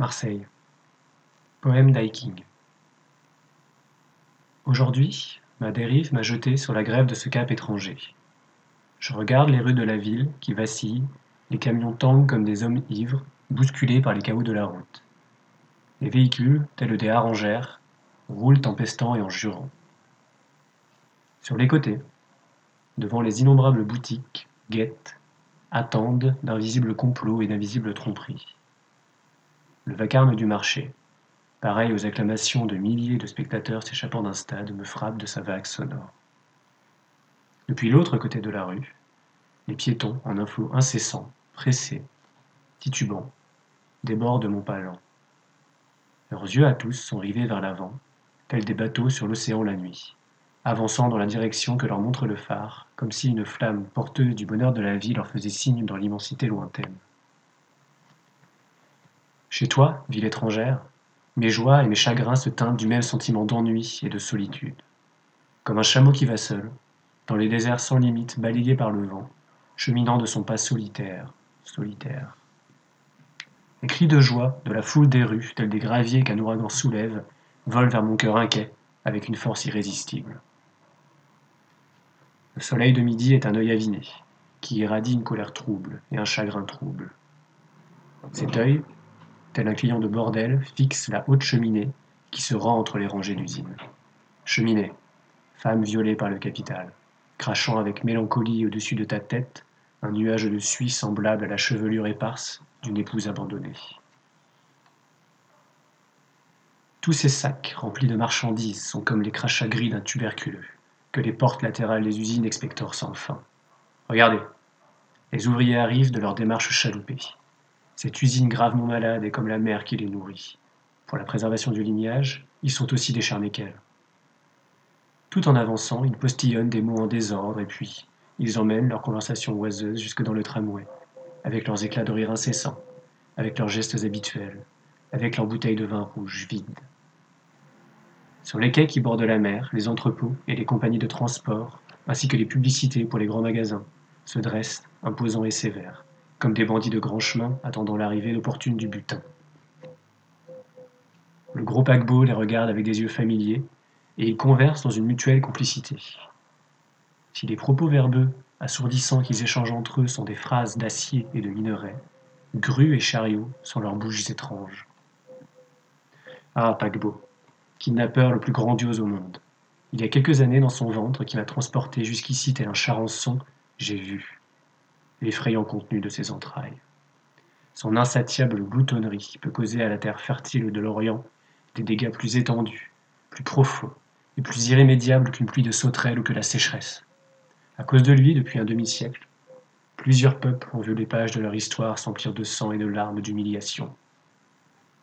Marseille. Poème d'Hiking. Aujourd'hui, ma dérive m'a jeté sur la grève de ce cap étranger. Je regarde les rues de la ville qui vacillent, les camions tanguent comme des hommes ivres, bousculés par les chaos de la route. Les véhicules, tels des harangères, roulent en pestant et en jurant. Sur les côtés, devant les innombrables boutiques, guettent, attendent d'invisibles complots et d'invisibles tromperies. Le vacarme du marché, pareil aux acclamations de milliers de spectateurs s'échappant d'un stade, me frappe de sa vague sonore. Depuis l'autre côté de la rue, les piétons, en un flot incessant, pressés, titubants, débordent mon pas lent. Leurs yeux à tous sont rivés vers l'avant, tels des bateaux sur l'océan la nuit, avançant dans la direction que leur montre le phare, comme si une flamme porteuse du bonheur de la vie leur faisait signe dans l'immensité lointaine. Chez toi, ville étrangère, mes joies et mes chagrins se teintent du même sentiment d'ennui et de solitude. Comme un chameau qui va seul, dans les déserts sans limite balayés par le vent, cheminant de son pas solitaire, solitaire. Les cris de joie de la foule des rues, tels des graviers qu'un ouragan soulève, volent vers mon cœur inquiet avec une force irrésistible. Le soleil de midi est un œil aviné, qui irradie une colère trouble et un chagrin trouble. Cet œil, tel un client de bordel, fixe la haute cheminée qui se rend entre les rangées d'usines. Cheminée, femme violée par le capital, crachant avec mélancolie au-dessus de ta tête un nuage de suie semblable à la chevelure éparse d'une épouse abandonnée. Tous ces sacs remplis de marchandises sont comme les crachats gris d'un tuberculeux, que les portes latérales des usines expectorent sans fin. Regardez, les ouvriers arrivent de leur démarche chaloupée. Cette usine gravement malade est comme la mère qui les nourrit. Pour la préservation du lignage, ils sont aussi décharnés qu'elle. Tout en avançant, ils postillonnent des mots en désordre et puis ils emmènent leur conversation oiseuse jusque dans le tramway, avec leurs éclats de rire incessants, avec leurs gestes habituels, avec leurs bouteilles de vin rouge vides. Sur les quais qui bordent la mer, les entrepôts et les compagnies de transport, ainsi que les publicités pour les grands magasins, se dressent, imposants et sévères, comme des bandits de grand chemin attendant l'arrivée opportune du butin. Le gros paquebot les regarde avec des yeux familiers, et ils conversent dans une mutuelle complicité. Si les propos verbeux, assourdissants qu'ils échangent entre eux sont des phrases d'acier et de minerai, grues et chariots sont leurs bouches étranges. Ah, paquebot, kidnappeur le plus grandiose au monde. Il y a quelques années, dans son ventre, qui m'a transporté jusqu'ici tel un charançon, j'ai vu l'effrayant contenu de ses entrailles. Son insatiable gloutonnerie peut causer à la terre fertile de l'Orient des dégâts plus étendus, plus profonds et plus irrémédiables qu'une pluie de sauterelles ou que la sécheresse. À cause de lui, depuis un demi-siècle, plusieurs peuples ont vu les pages de leur histoire s'emplir de sang et de larmes d'humiliation.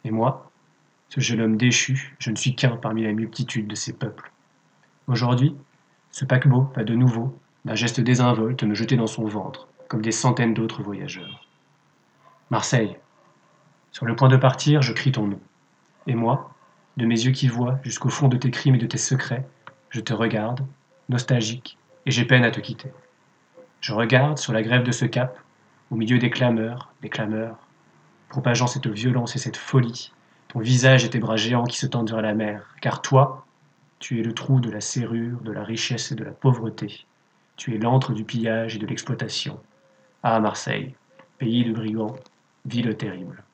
Et moi, ce jeune homme déchu, je ne suis qu'un parmi la multitude de ces peuples. Aujourd'hui, ce paquebot va de nouveau, d'un geste désinvolte, me jeter dans son ventre, comme des centaines d'autres voyageurs. Marseille. Sur le point de partir, je crie ton nom. Et moi, de mes yeux qui voient jusqu'au fond de tes crimes et de tes secrets, je te regarde, nostalgique, et j'ai peine à te quitter. Je regarde sur la grève de ce cap, au milieu des clameurs, des clameurs, propageant cette violence et cette folie, ton visage et tes bras géants qui se tendent vers la mer, car toi, tu es le trou de la serrure, de la richesse et de la pauvreté. Tu es l'antre du pillage et de l'exploitation. Ah, Marseille, pays de brigands, ville terrible.